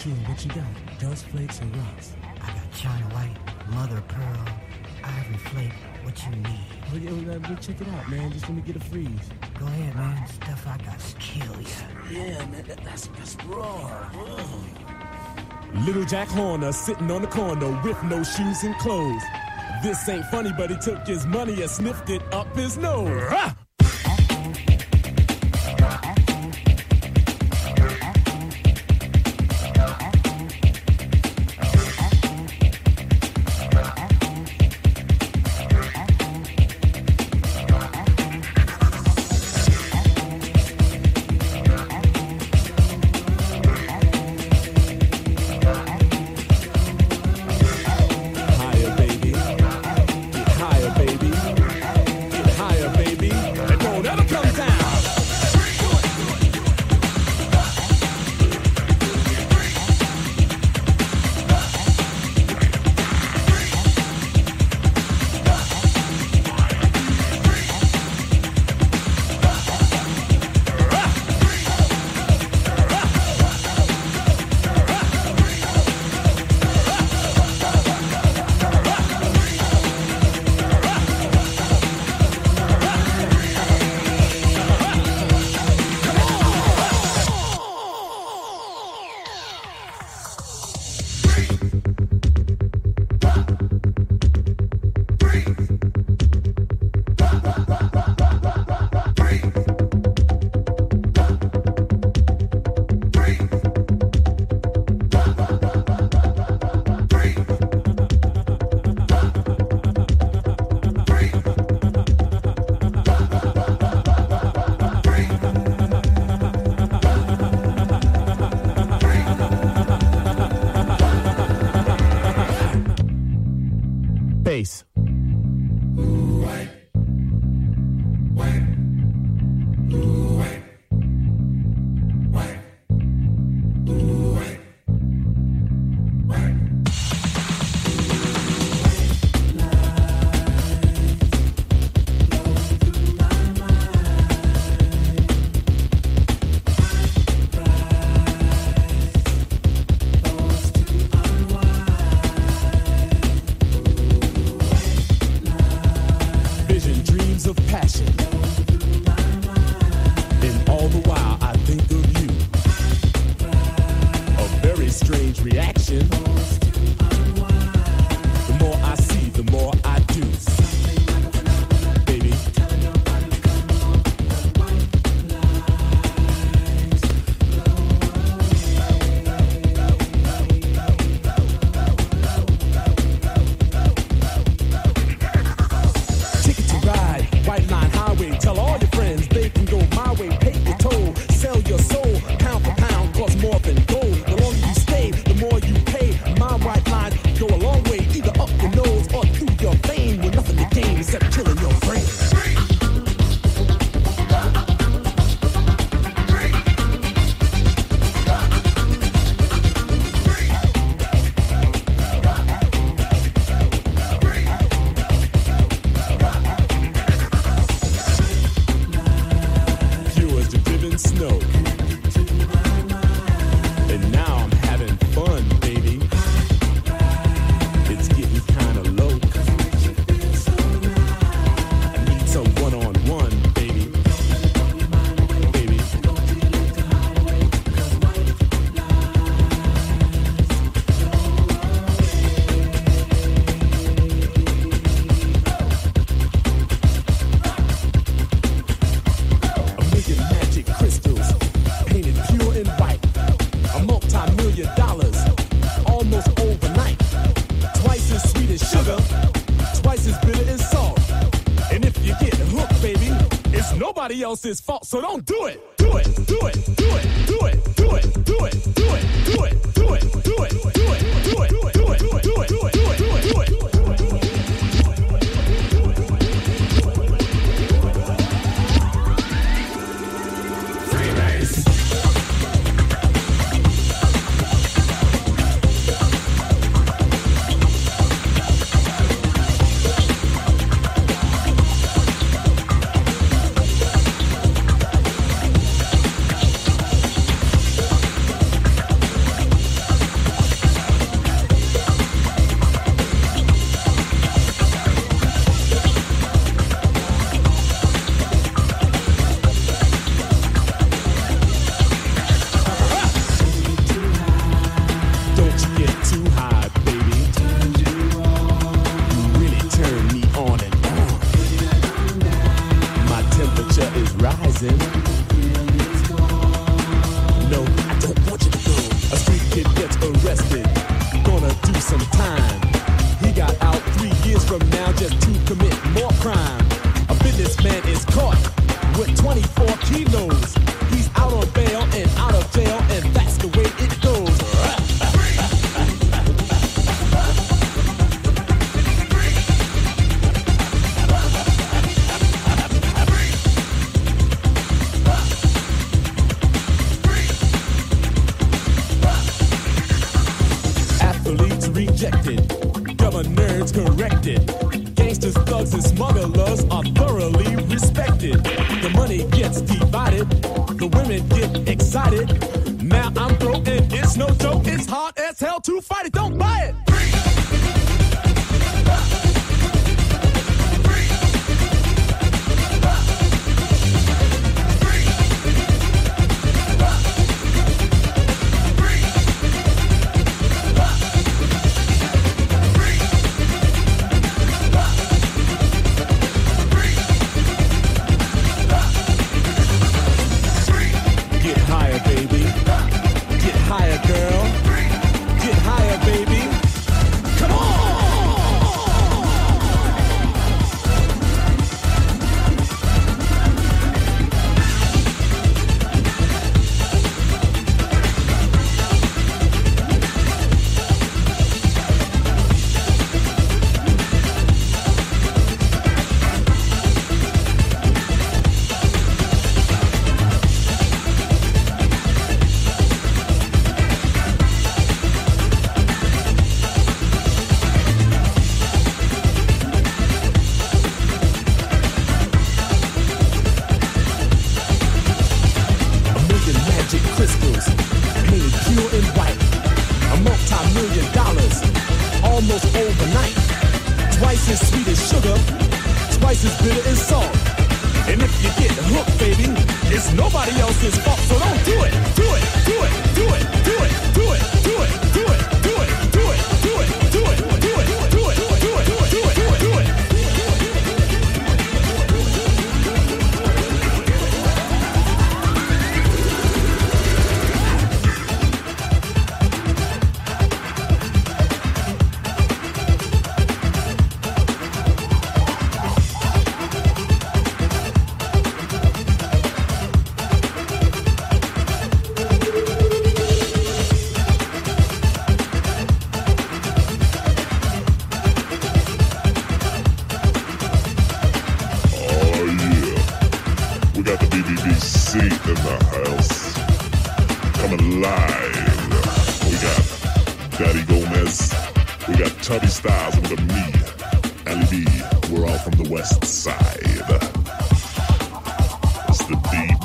sure. What you got? Dust flakes and rocks. I got China White, Mother of Pearl, Ivory Flake. What you need? Oh, yeah, well, uh, check it out, man. Just let me get a freeze. Go ahead, man. Stuff I got to kill ya. Yeah, man. That, that's that's raw. Little Jack Horner sitting on the corner with no shoes and clothes. This ain't funny, but he took his money and sniffed it up his nose. Nobody else's fault. So don't do it, do it, do it, do it, do it, do it, do it, do it, do it, do it, do it, No, I don't want you to go. A street kid gets arrested, gonna do some time. He got out three years from now just to commit more crime. A businessman is caught with 24 kilos. Rejected, governors corrected. Gangsters, thugs, and smugglers are thoroughly respected. The money gets divided, the women get excited. Now I'm broke and it's no joke, nobody else's fault. Daddy Gomez. We got Tubby Styles. and We got me, Ali B. We're all from the west side. It's the BBBC